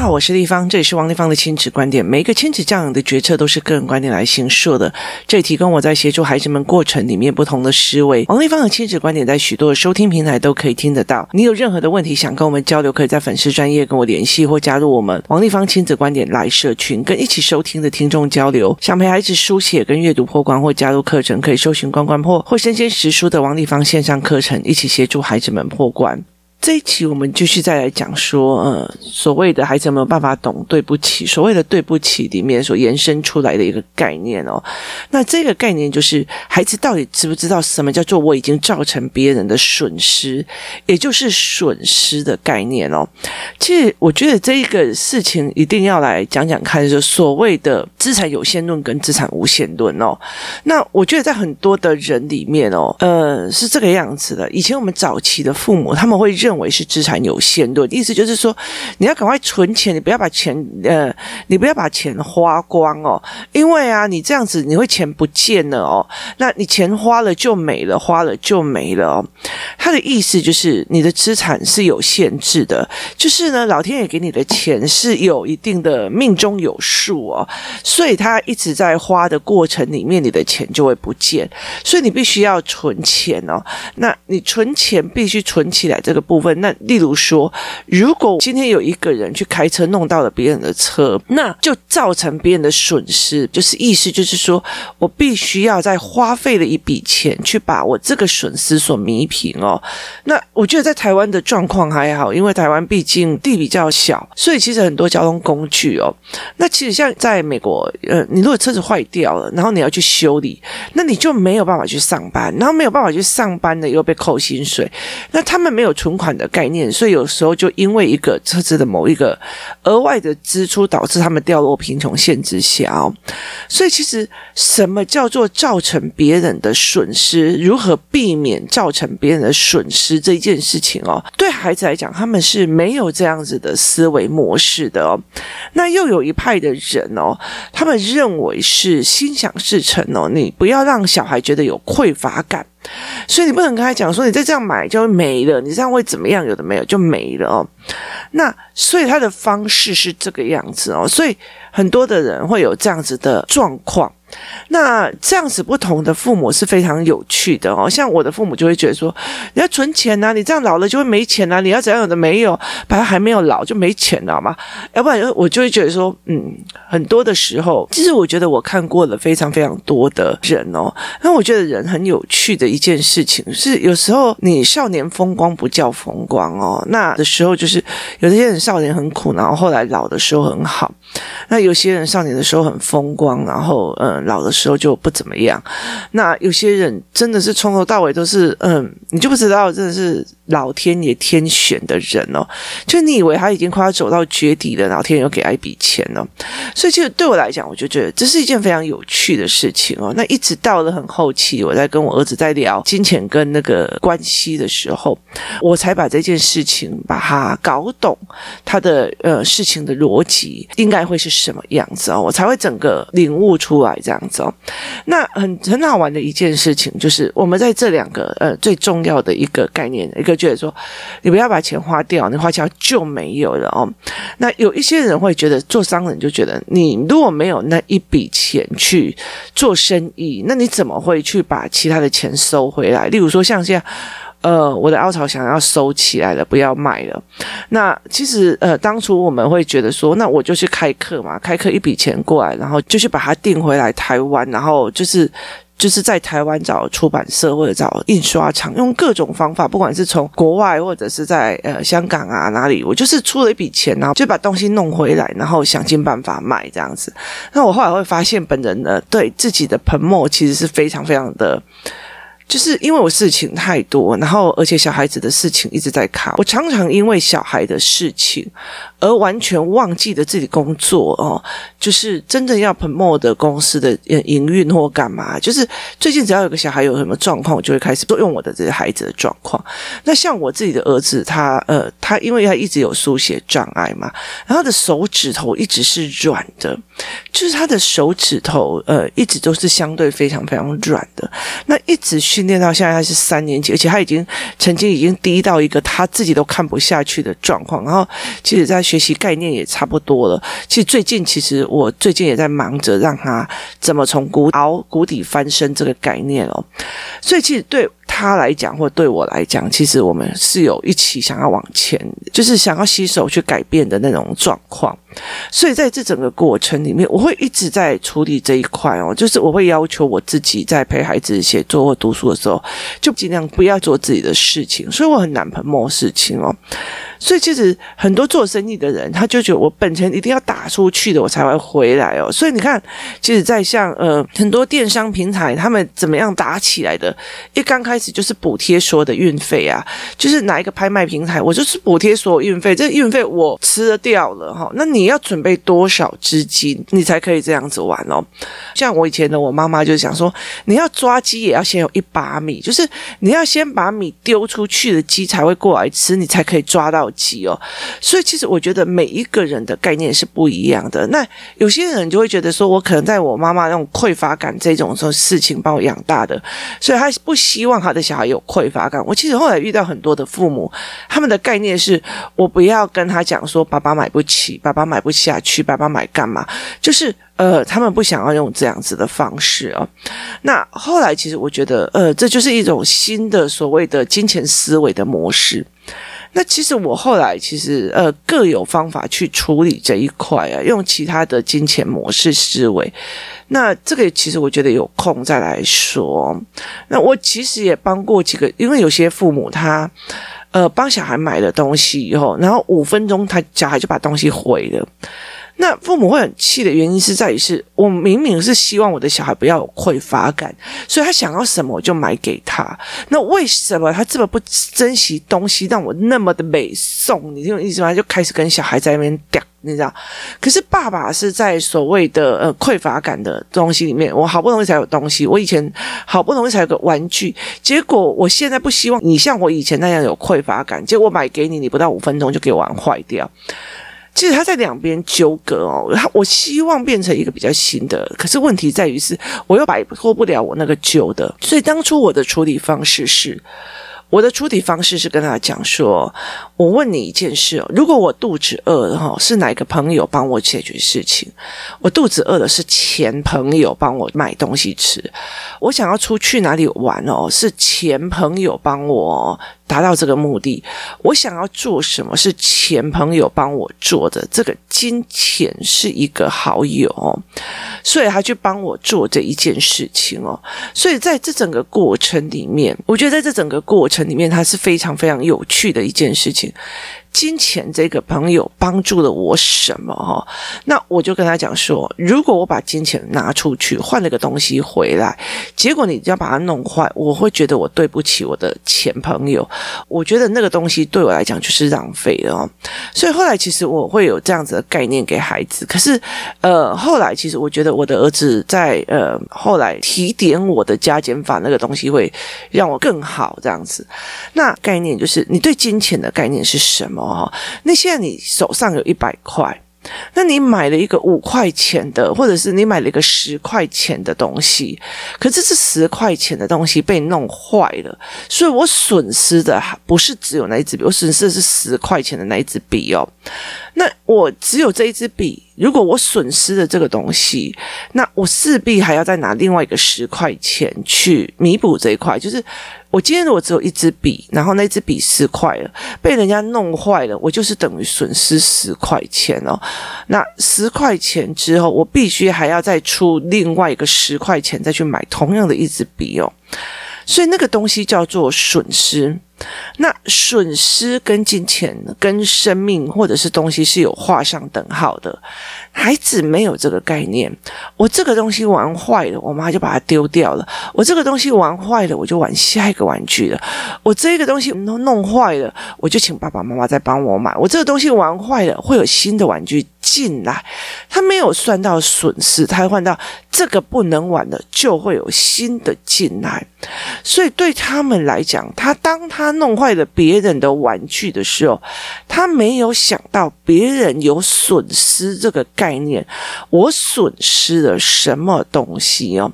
好，我是丽芳，这里是王立芳的亲子观点。每一个亲子教养的决策都是个人观点来形塑的，这里提供我在协助孩子们过程里面不同的思维。王立芳的亲子观点在许多的收听平台都可以听得到。你有任何的问题想跟我们交流，可以在粉丝专业跟我联系，或加入我们王立芳亲子观点来社群，跟一起收听的听众交流。想陪孩子书写跟阅读破关，或加入课程，可以搜寻关关破或身兼实书的王立芳线上课程，一起协助孩子们破关。这一期我们继续再来讲说，呃，所谓的孩子有没有办法懂对不起？所谓的对不起里面所延伸出来的一个概念哦，那这个概念就是孩子到底知不知道什么叫做我已经造成别人的损失，也就是损失的概念哦。其实我觉得这一个事情一定要来讲讲看，就所谓的资产有限论跟资产无限论哦。那我觉得在很多的人里面哦，呃，是这个样子的。以前我们早期的父母他们会认。为是资产有限论，意思就是说，你要赶快存钱，你不要把钱呃，你不要把钱花光哦，因为啊，你这样子你会钱不见了哦，那你钱花了就没了，花了就没了哦。他的意思就是你的资产是有限制的，就是呢，老天爷给你的钱是有一定的命中有数哦，所以他一直在花的过程里面，你的钱就会不见，所以你必须要存钱哦。那你存钱必须存起来这个部分。那例如说，如果今天有一个人去开车弄到了别人的车，那就造成别人的损失，就是意思就是说我必须要再花费了一笔钱去把我这个损失所弥平哦。那我觉得在台湾的状况还好，因为台湾毕竟地比较小，所以其实很多交通工具哦。那其实像在美国，呃，你如果车子坏掉了，然后你要去修理，那你就没有办法去上班，然后没有办法去上班的又被扣薪水，那他们没有存款。的概念，所以有时候就因为一个车子的某一个额外的支出，导致他们掉落贫穷线之下哦。所以其实什么叫做造成别人的损失？如何避免造成别人的损失这一件事情哦？对孩子来讲，他们是没有这样子的思维模式的哦。那又有一派的人哦，他们认为是心想事成哦。你不要让小孩觉得有匮乏感。所以你不能跟他讲说，你再这样买就会没了，你这样会怎么样？有的没有就没了哦。那所以他的方式是这个样子哦，所以很多的人会有这样子的状况。那这样子不同的父母是非常有趣的哦，像我的父母就会觉得说，你要存钱呐，你这样老了就会没钱呐，你要怎样有的没有，把他还没有老就没钱了嘛，要不然我就会觉得说，嗯，很多的时候，其实我觉得我看过了非常非常多的人哦，那我觉得人很有趣的一件事情是，有时候你少年风光不叫风光哦，那的时候就是有些人少年很苦，然后后来老的时候很好，那有些人少年的时候很风光，然后嗯。老的时候就不怎么样，那有些人真的是从头到尾都是，嗯，你就不知道真的是老天爷天选的人哦，就你以为他已经快要走到绝底了，老天爷又给他一笔钱哦，所以其实对我来讲，我就觉得这是一件非常有趣的事情哦。那一直到了很后期，我在跟我儿子在聊金钱跟那个关系的时候，我才把这件事情把它搞懂，他的呃事情的逻辑应该会是什么样子哦，我才会整个领悟出来。这样子哦，那很很好玩的一件事情就是，我们在这两个呃最重要的一个概念，一个觉得说，你不要把钱花掉，你花掉就没有了哦。那有一些人会觉得，做商人就觉得，你如果没有那一笔钱去做生意，那你怎么会去把其他的钱收回来？例如说，像现在。呃，我的凹槽想要收起来了，不要卖了。那其实呃，当初我们会觉得说，那我就去开课嘛，开课一笔钱过来，然后就去把它订回来台湾，然后就是就是在台湾找出版社或者找印刷厂，用各种方法，不管是从国外或者是在呃香港啊哪里，我就是出了一笔钱，然后就把东西弄回来，然后想尽办法卖这样子。那我后来会发现，本人呢对自己的盆墨其实是非常非常的。就是因为我事情太多，然后而且小孩子的事情一直在卡，我常常因为小孩的事情而完全忘记了自己工作哦。就是真的要 promote 的公司的营运或干嘛，就是最近只要有个小孩有什么状况，我就会开始作用我的这些孩子的状况。那像我自己的儿子，他呃，他因为他一直有书写障碍嘛，然后他的手指头一直是软的，就是他的手指头呃一直都是相对非常非常软的，那一直训练到现在他是三年级，而且他已经曾经已经低到一个他自己都看不下去的状况。然后其实，在学习概念也差不多了。其实最近，其实我最近也在忙着让他怎么从谷熬谷底翻身这个概念哦。所以其实对。他来讲，或对我来讲，其实我们是有一起想要往前，就是想要携手去改变的那种状况。所以在这整个过程里面，我会一直在处理这一块哦，就是我会要求我自己在陪孩子写作或读书的时候，就尽量不要做自己的事情。所以我很难碰莫事情哦。所以其实很多做生意的人，他就觉得我本钱一定要打出去的，我才会回来哦。所以你看，其实，在像呃很多电商平台，他们怎么样打起来的？一刚开始就是补贴所有的运费啊，就是哪一个拍卖平台，我就是补贴所有运费，这运费我吃得掉了哈。那你要准备多少资金，你才可以这样子玩哦？像我以前的我妈妈就想说，你要抓鸡也要先有一把米，就是你要先把米丢出去的鸡才会过来吃，你才可以抓到。哦，所以其实我觉得每一个人的概念是不一样的。那有些人就会觉得说，我可能在我妈妈那种匮乏感这种种事情把我养大的，所以他不希望他的小孩有匮乏感。我其实后来遇到很多的父母，他们的概念是我不要跟他讲说爸爸买不起，爸爸买不下去，爸爸买干嘛？就是呃，他们不想要用这样子的方式哦。那后来其实我觉得，呃，这就是一种新的所谓的金钱思维的模式。那其实我后来其实呃各有方法去处理这一块啊，用其他的金钱模式思维。那这个其实我觉得有空再来说。那我其实也帮过几个，因为有些父母他呃帮小孩买了东西以后，然后五分钟他小孩就把东西毁了。那父母会很气的原因是在于是，我明明是希望我的小孩不要有匮乏感，所以他想要什么我就买给他。那为什么他这么不珍惜东西，让我那么的美送？你这种意思吗？就开始跟小孩在那边嗲，你知道？可是爸爸是在所谓的呃匮乏感的东西里面，我好不容易才有东西，我以前好不容易才有个玩具，结果我现在不希望你像我以前那样有匮乏感，结果买给你，你不到五分钟就给玩坏掉。其实他在两边纠葛哦，我希望变成一个比较新的，可是问题在于是我又摆脱不了我那个旧的，所以当初我的处理方式是，我的处理方式是跟他讲说，我问你一件事哦，如果我肚子饿了哈，是哪个朋友帮我解决事情？我肚子饿了是前朋友帮我买东西吃，我想要出去哪里玩哦，是前朋友帮我。达到这个目的，我想要做什么是前朋友帮我做的。这个金钱是一个好友，所以他去帮我做这一件事情哦。所以在这整个过程里面，我觉得在这整个过程里面，它是非常非常有趣的一件事情。金钱这个朋友帮助了我什么？哈，那我就跟他讲说，如果我把金钱拿出去换了个东西回来，结果你要把它弄坏，我会觉得我对不起我的前朋友。我觉得那个东西对我来讲就是浪费了哦。所以后来其实我会有这样子的概念给孩子。可是呃，后来其实我觉得我的儿子在呃后来提点我的加减法那个东西会让我更好这样子。那概念就是你对金钱的概念是什么？哦，那现在你手上有一百块，那你买了一个五块钱的，或者是你买了一个十块钱的东西，可是这十块钱的东西被弄坏了，所以我损失的不是只有那一支笔，我损失的是十块钱的那一支笔哦。那我只有这一支笔，如果我损失了这个东西，那我势必还要再拿另外一个十块钱去弥补这一块。就是我今天如果只有一支笔，然后那支笔十块了，被人家弄坏了，我就是等于损失十块钱哦。那十块钱之后，我必须还要再出另外一个十块钱再去买同样的一支笔哦。所以那个东西叫做损失。那损失跟金钱、跟生命或者是东西是有画上等号的。孩子没有这个概念。我这个东西玩坏了，我妈就把它丢掉了。我这个东西玩坏了，我就玩下一个玩具了。我这个东西弄弄坏了，我就请爸爸妈妈再帮我买。我这个东西玩坏了，会有新的玩具进来。他没有算到损失，他换到这个不能玩了，就会有新的进来。所以对他们来讲，他当他弄坏了别人的玩具的时候，他没有想到别人有损失这个概念。我损失了什么东西哦？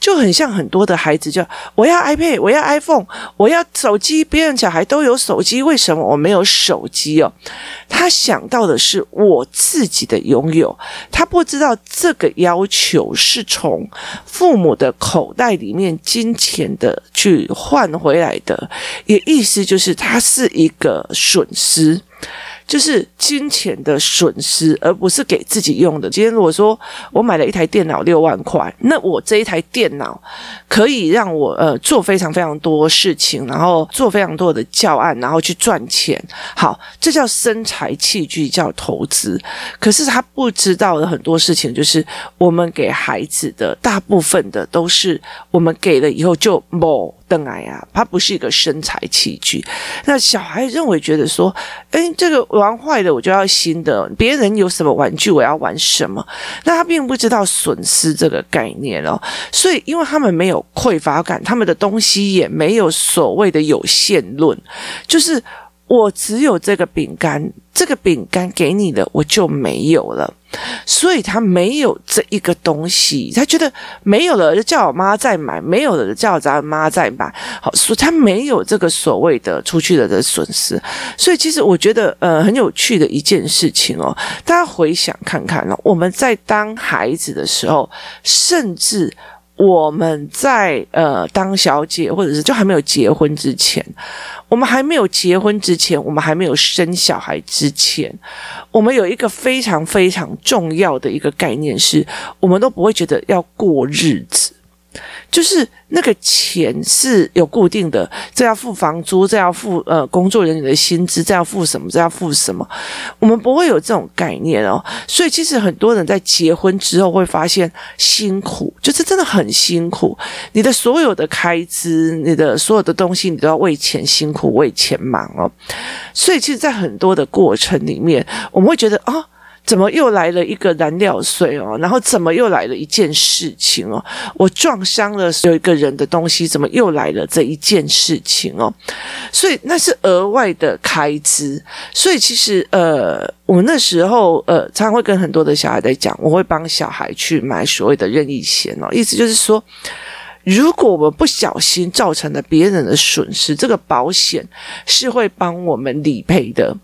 就很像很多的孩子，就我要 iPad，我要 iPhone，我要手机。别人小孩都有手机，为什么我没有手机哦？他想到的是我自己己的拥有，他不知道这个要求是从父母的口袋里面金钱的去换回来的，也意思就是它是一个损失。就是金钱的损失，而不是给自己用的。今天如果说我买了一台电脑六万块，那我这一台电脑可以让我呃做非常非常多事情，然后做非常多的教案，然后去赚钱。好，这叫生财器具，叫投资。可是他不知道的很多事情，就是我们给孩子的大部分的都是我们给了以后就某。等来呀，它不是一个身材器具。那小孩认为觉得说，哎，这个玩坏了，我就要新的。别人有什么玩具，我要玩什么。那他并不知道损失这个概念哦。所以，因为他们没有匮乏感，他们的东西也没有所谓的有限论，就是。我只有这个饼干，这个饼干给你的我就没有了，所以他没有这一个东西，他觉得没有了就叫我妈再买，没有了就叫咱妈再买，好，所以他没有这个所谓的出去了的损失，所以其实我觉得呃很有趣的一件事情哦，大家回想看看哦，我们在当孩子的时候，甚至。我们在呃当小姐，或者是就还没有结婚之前，我们还没有结婚之前，我们还没有生小孩之前，我们有一个非常非常重要的一个概念是，我们都不会觉得要过日子。就是那个钱是有固定的，这要付房租，这要付呃工作人员的薪资，这要付什么，这要付什么，我们不会有这种概念哦。所以其实很多人在结婚之后会发现辛苦，就是真的很辛苦。你的所有的开支，你的所有的东西，你都要为钱辛苦，为钱忙哦。所以其实，在很多的过程里面，我们会觉得啊。怎么又来了一个燃料税哦？然后怎么又来了一件事情哦？我撞伤了有一个人的东西，怎么又来了这一件事情哦？所以那是额外的开支。所以其实呃，我那时候呃，常常会跟很多的小孩在讲，我会帮小孩去买所谓的任意险哦，意思就是说。如果我们不小心造成了别人的损失，这个保险是会帮我们理赔的。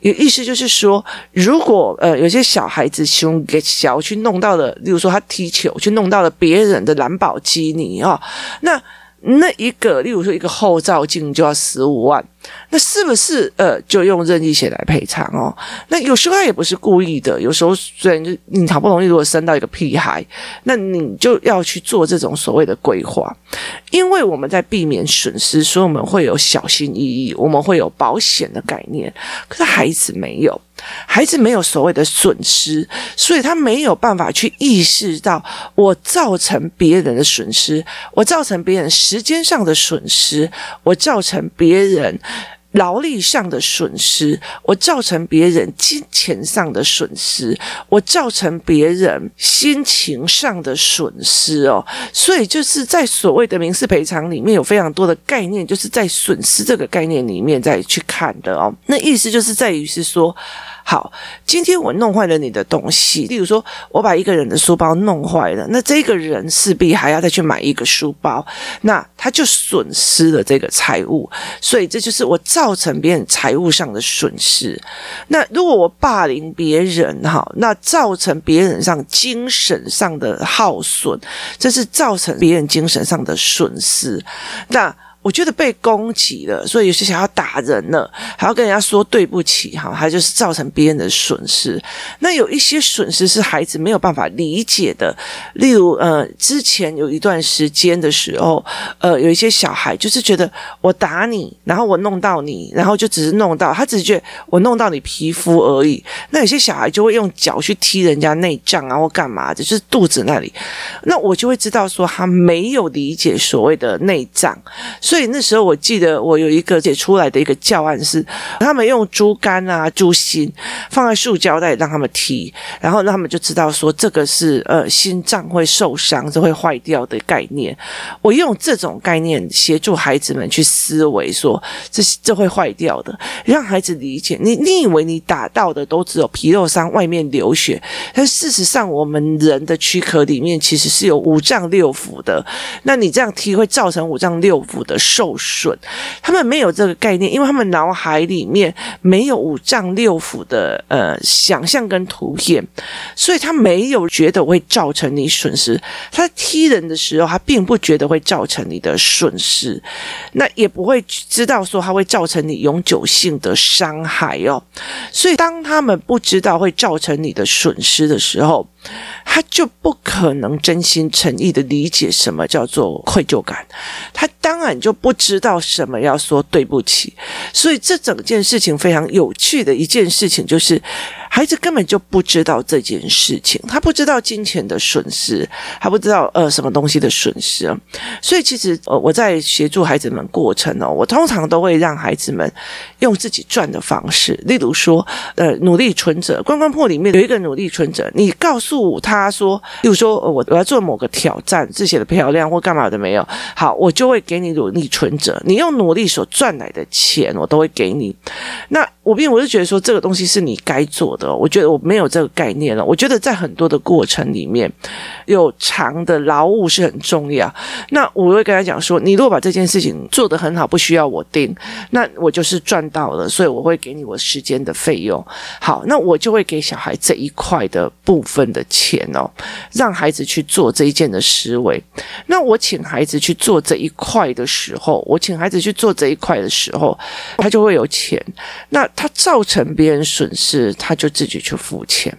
有意思就是说，如果呃有些小孩子凶给小去弄到了，例如说他踢球去弄到了别人的蓝宝基尼啊，那那一个，例如说一个后照镜就要十五万。那是不是呃，就用任意险来赔偿哦？那有时候他也不是故意的，有时候虽然你好不容易如果生到一个屁孩，那你就要去做这种所谓的规划，因为我们在避免损失，所以我们会有小心翼翼，我们会有保险的概念。可是孩子没有，孩子没有所谓的损失，所以他没有办法去意识到我造成别人的损失，我造成别人时间上的损失，我造成别人。劳力上的损失，我造成别人金钱上的损失，我造成别人心情上的损失哦，所以就是在所谓的民事赔偿里面有非常多的概念，就是在损失这个概念里面再去看的哦。那意思就是在于是说。好，今天我弄坏了你的东西，例如说，我把一个人的书包弄坏了，那这个人势必还要再去买一个书包，那他就损失了这个财物，所以这就是我造成别人财务上的损失。那如果我霸凌别人，哈，那造成别人上精神上的耗损，这是造成别人精神上的损失。那我觉得被攻击了，所以有些想要打人了，还要跟人家说对不起，哈，还就是造成别人的损失。那有一些损失是孩子没有办法理解的，例如，呃，之前有一段时间的时候，呃，有一些小孩就是觉得我打你，然后我弄到你，然后就只是弄到，他只是觉得我弄到你皮肤而已。那有些小孩就会用脚去踢人家内脏啊，或干嘛的，就是肚子那里。那我就会知道说他没有理解所谓的内脏。所以那时候我记得我有一个写出来的一个教案是，他们用猪肝啊、猪心放在塑胶袋让他们踢，然后他们就知道说这个是呃心脏会受伤、是会坏掉的概念。我用这种概念协助孩子们去思维，说这这会坏掉的，让孩子理解。你你以为你打到的都只有皮肉伤，外面流血，但事实上我们人的躯壳里面其实是有五脏六腑的。那你这样踢会造成五脏六腑的受损。他们没有这个概念，因为他们脑海里面没有五脏六腑的呃想象跟图片，所以他没有觉得会造成你损失。他踢人的时候，他并不觉得会造成你的损失，那也不会知道说他会造成你永久性的伤害哦。所以当他们不知道会造成你的损失的时候，他就不可能真心诚意的理解什么叫做愧疚感，他当然就都不知道什么要说对不起。所以这整件事情非常有趣的一件事情就是。孩子根本就不知道这件事情，他不知道金钱的损失，他不知道呃什么东西的损失，所以其实呃我在协助孩子们过程哦，我通常都会让孩子们用自己赚的方式，例如说呃努力存折，关关破里面有一个努力存折，你告诉他说，例如说我我要做某个挑战，字写的漂亮或干嘛的没有，好，我就会给你努力存折，你用努力所赚来的钱，我都会给你。那我并我是觉得说这个东西是你该做的。我觉得我没有这个概念了。我觉得在很多的过程里面，有长的劳务是很重要。那我会跟他讲说，你如果把这件事情做得很好，不需要我盯，那我就是赚到了。所以我会给你我时间的费用。好，那我就会给小孩这一块的部分的钱哦，让孩子去做这一件的思维。那我请孩子去做这一块的时候，我请孩子去做这一块的时候，他就会有钱。那他造成别人损失，他就。自己去付钱，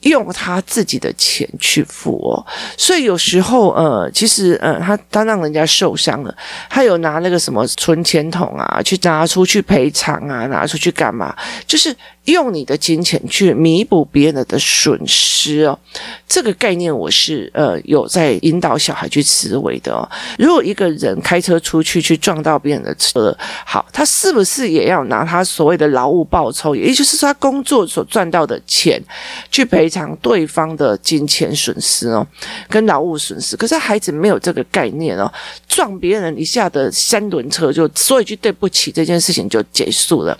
用他自己的钱去付哦。所以有时候，呃，其实，呃，他他让人家受伤了，他有拿那个什么存钱筒啊，去拿出去赔偿啊，拿出去干嘛？就是。用你的金钱去弥补别人的损失哦，这个概念我是呃有在引导小孩去思维的哦。如果一个人开车出去去撞到别人的车，好，他是不是也要拿他所谓的劳务报酬，也就是说他工作所赚到的钱去赔偿对方的金钱损失哦，跟劳务损失？可是孩子没有这个概念哦，撞别人一下的三轮车就说一句对不起，这件事情就结束了。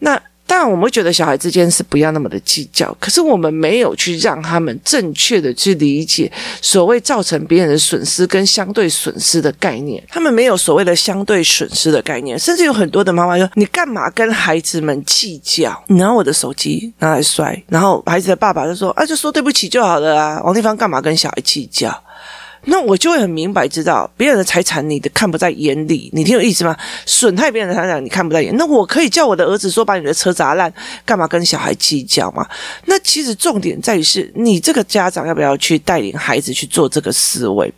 那。当然，我们会觉得小孩之间是不要那么的计较，可是我们没有去让他们正确的去理解所谓造成别人的损失跟相对损失的概念。他们没有所谓的相对损失的概念，甚至有很多的妈妈说：“你干嘛跟孩子们计较？你拿我的手机拿来摔。”然后孩子的爸爸就说：“啊，就说对不起就好了啊。”王丽芳干嘛跟小孩计较？那我就会很明白知道，别人的财产你的看不在眼里，你听有意思吗？损害别人的财产你看不在眼，那我可以叫我的儿子说把你的车砸烂，干嘛跟小孩计较嘛？那其实重点在于是你这个家长要不要去带领孩子去做这个思维，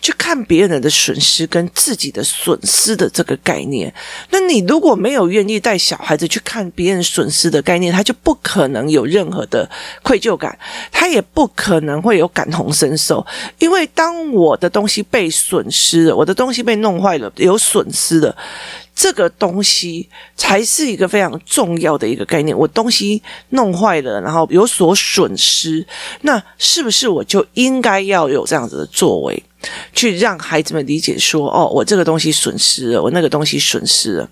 去看别人的损失跟自己的损失的这个概念。那你如果没有愿意带小孩子去看别人损失的概念，他就不可能有任何的愧疚感，他也不可能会有感同身受，因为当我的东西被损失了，我的东西被弄坏了，有损失了，这个东西才是一个非常重要的一个概念。我东西弄坏了，然后有所损失，那是不是我就应该要有这样子的作为？去让孩子们理解说，哦，我这个东西损失了，我那个东西损失了。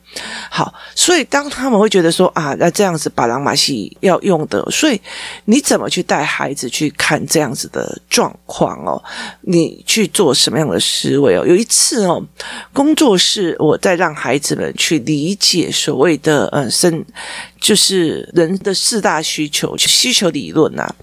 好，所以当他们会觉得说啊，那这样子把郎马戏要用的，所以你怎么去带孩子去看这样子的状况哦？你去做什么样的思维哦？有一次哦，工作室我在让孩子们去理解所谓的嗯生。就是人的四大需求，需求理论啊。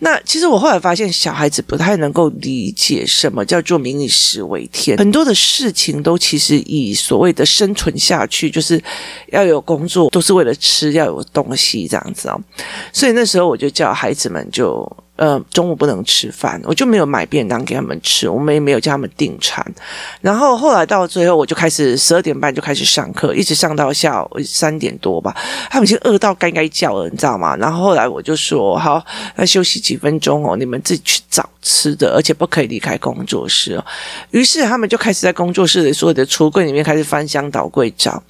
那其实我后来发现，小孩子不太能够理解什么叫做“民以食为天”。很多的事情都其实以所谓的生存下去，就是要有工作，都是为了吃，要有东西这样子哦。所以那时候我就叫孩子们就。呃，中午不能吃饭，我就没有买便当给他们吃，我们也没有叫他们订餐。然后后来到最后，我就开始十二点半就开始上课，一直上到下午三点多吧。他们已经饿到该该叫了，你知道吗？然后后来我就说，好，那休息几分钟哦，你们自己去找吃的，而且不可以离开工作室哦。于是他们就开始在工作室里所有的橱柜里面开始翻箱倒柜找。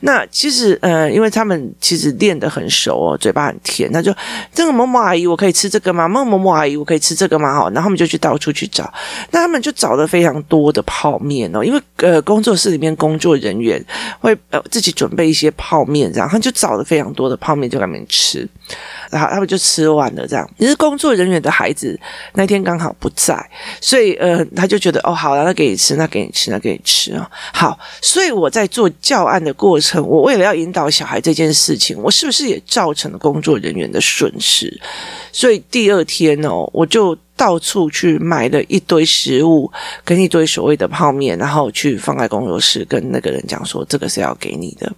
那其实呃，因为他们其实练得很熟哦，嘴巴很甜，他就这个某某阿姨，我可以吃这个吗？某某某阿姨，我可以吃这个吗？好，然后他们就去到处去找。那他们就找了非常多的泡面哦，因为呃，工作室里面工作人员会呃自己准备一些泡面，然后就找了非常多的泡面就在那边吃。然后他们就吃完了，这样。其实工作人员的孩子那天刚好不在，所以呃，他就觉得哦，好了，那给你吃，那给你吃，那给你吃啊。好，所以我在做教案的过程，我为了要引导小孩这件事情，我是不是也造成了工作人员的损失？所以第二天 no 我就到处去买了一堆食物，跟一堆所谓的泡面，然后去放在工作室，跟那个人讲说，这个是要给你的。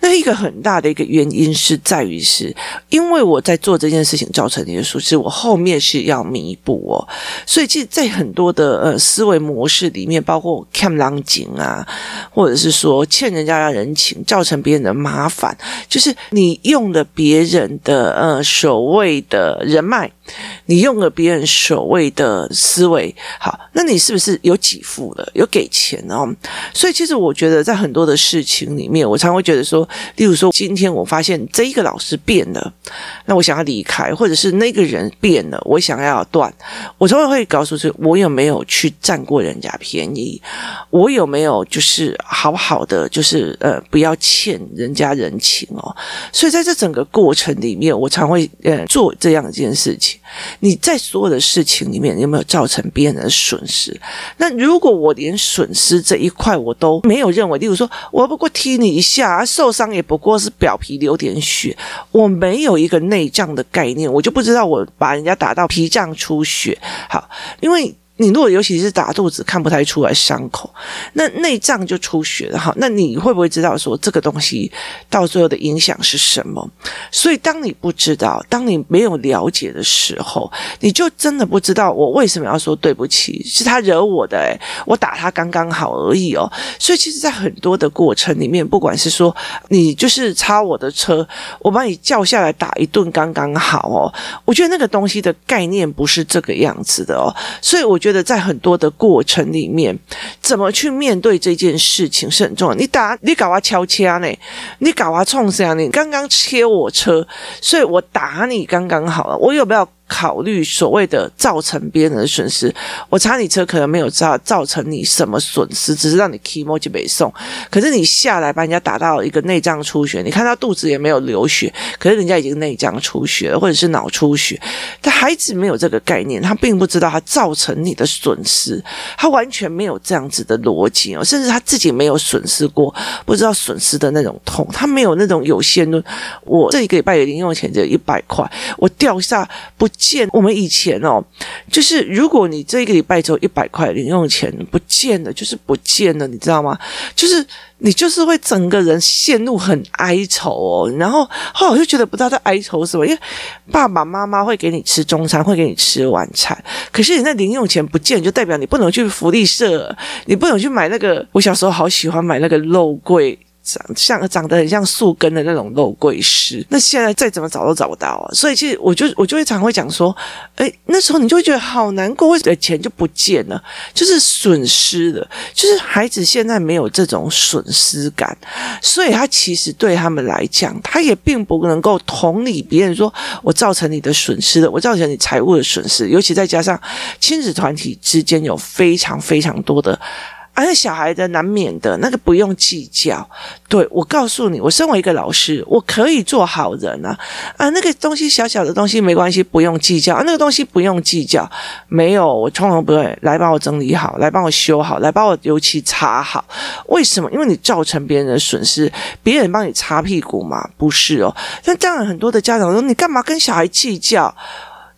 那一个很大的一个原因是在于是，因为我在做这件事情造成的损失，我后面是要弥补哦。所以其实，在很多的呃思维模式里面，包括欠人情啊，或者是说欠人家的人情，造成别人的麻烦，就是你用了别人的呃所谓的人脉。你用了别人所所谓的思维，好，那你是不是有给付了，有给钱哦？所以其实我觉得在很多的事情里面，我常会觉得说，例如说今天我发现这一个老师变了，那我想要离开，或者是那个人变了，我想要断，我常常会告诉说，我有没有去占过人家便宜？我有没有就是好好的，就是呃，不要欠人家人情哦？所以在这整个过程里面，我常会呃做这样一件事情。你在所有的事事情里面，有没有造成别人的损失？那如果我连损失这一块我都没有认为，例如说，我不过踢你一下，受伤也不过是表皮流点血，我没有一个内脏的概念，我就不知道我把人家打到脾脏出血。好，因为。你如果尤其是打肚子看不太出来伤口，那内脏就出血了哈。那你会不会知道说这个东西到最后的影响是什么？所以当你不知道，当你没有了解的时候，你就真的不知道我为什么要说对不起，是他惹我的，我打他刚刚好而已哦。所以其实，在很多的过程里面，不管是说你就是擦我的车，我把你叫下来打一顿刚刚好哦。我觉得那个东西的概念不是这个样子的哦。所以我。觉得在很多的过程里面，怎么去面对这件事情是很重要。你打你搞我敲车呢？你搞我冲啥呢？你刚刚切我车，所以我打你刚刚好了。我有没有？考虑所谓的造成别人的损失，我擦你车可能没有造造成你什么损失，只是让你 kimochi 没送。可是你下来把人家打到一个内脏出血，你看他肚子也没有流血，可是人家已经内脏出血了，或者是脑出血。但孩子没有这个概念，他并不知道他造成你的损失，他完全没有这样子的逻辑哦，甚至他自己没有损失过，不知道损失的那种痛，他没有那种有限论。我这一个礼拜有零用钱只有一百块，我掉下不。见我们以前哦，就是如果你这一个礼拜只有一百块零用钱不见了，就是不见了，你知道吗？就是你就是会整个人陷入很哀愁哦。然后后来我就觉得不知道在哀愁什么，因为爸爸妈妈会给你吃中餐，会给你吃晚餐，可是你那零用钱不见，就代表你不能去福利社，你不能去买那个。我小时候好喜欢买那个肉桂。长像长得很像树根的那种肉桂丝，那现在再怎么找都找不到啊！所以其实我就我就会常会讲说，哎，那时候你就会觉得好难过，为什么钱就不见了，就是损失了，就是孩子现在没有这种损失感，所以他其实对他们来讲，他也并不能够同理别人说，我造成你的损失了，我造成你财务的损失，尤其再加上亲子团体之间有非常非常多的。而且小孩的难免的那个不用计较，对，我告诉你，我身为一个老师，我可以做好人啊啊，那个东西小小的东西没关系，不用计较，那个东西不用计较，没有，我通常不会来帮我整理好，来帮我修好，来帮我油漆擦好。为什么？因为你造成别人的损失，别人帮你擦屁股嘛？不是哦。但当然很多的家长说，你干嘛跟小孩计较？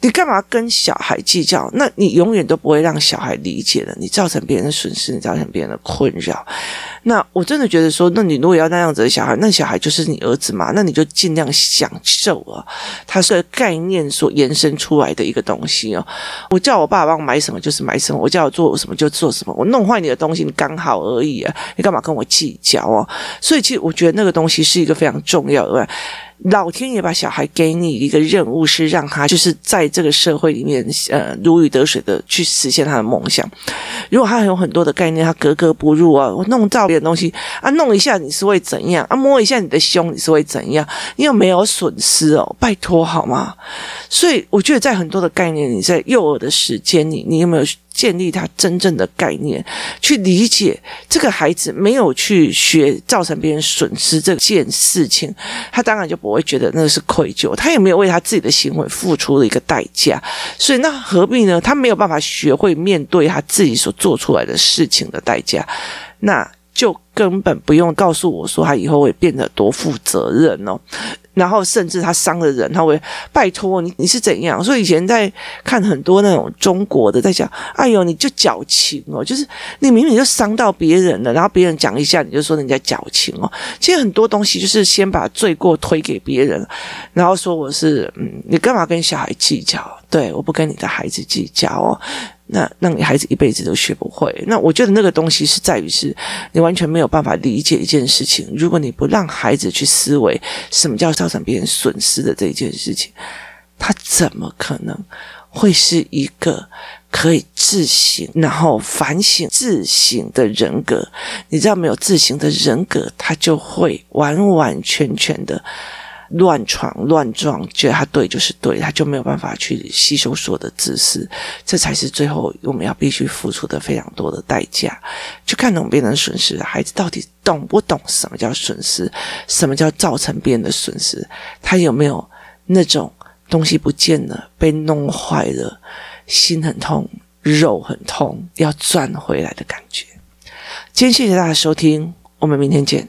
你干嘛跟小孩计较？那你永远都不会让小孩理解的。你造成别人的损失，你造成别人的困扰。那我真的觉得说，那你如果要那样子的小孩，那小孩就是你儿子嘛？那你就尽量享受啊，他是概念所延伸出来的一个东西哦。我叫我爸帮我买什么就是买什么，我叫我做什么就做什么。我弄坏你的东西，你刚好而已啊，你干嘛跟我计较哦？所以其实我觉得那个东西是一个非常重要的。老天爷把小孩给你一个任务，是让他就是在这个社会里面，呃，如鱼得水的去实现他的梦想。如果他有很多的概念，他格格不入啊，我弄照别的东西啊，弄一下你是会怎样啊？摸一下你的胸你是会怎样？你有没有损失哦？拜托好吗？所以我觉得在很多的概念，你在幼儿的时间里，你有没有？建立他真正的概念，去理解这个孩子没有去学造成别人损失这件事情，他当然就不会觉得那是愧疚，他也没有为他自己的行为付出了一个代价，所以那何必呢？他没有办法学会面对他自己所做出来的事情的代价，那就根本不用告诉我说他以后会变得多负责任哦。然后甚至他伤了人，他会拜托你，你是怎样？所以以前在看很多那种中国的，在讲，哎呦，你就矫情哦，就是你明明就伤到别人了，然后别人讲一下，你就说人家矫情哦。其实很多东西就是先把罪过推给别人，然后说我是，嗯，你干嘛跟小孩计较？对，我不跟你的孩子计较哦。那让你孩子一辈子都学不会。那我觉得那个东西是在于是，你完全没有办法理解一件事情。如果你不让孩子去思维什么叫造成别人损失的这一件事情，他怎么可能会是一个可以自省、然后反省、自省的人格？你知道没有自省的人格，他就会完完全全的。乱闯乱撞，觉得他对就是对，他就没有办法去吸收所有的知识，这才是最后我们要必须付出的非常多的代价。去看懂别人的损失，孩子到底懂不懂什么叫损失，什么叫造成别人的损失？他有没有那种东西不见了，被弄坏了，心很痛，肉很痛，要赚回来的感觉？今天谢谢大家收听，我们明天见。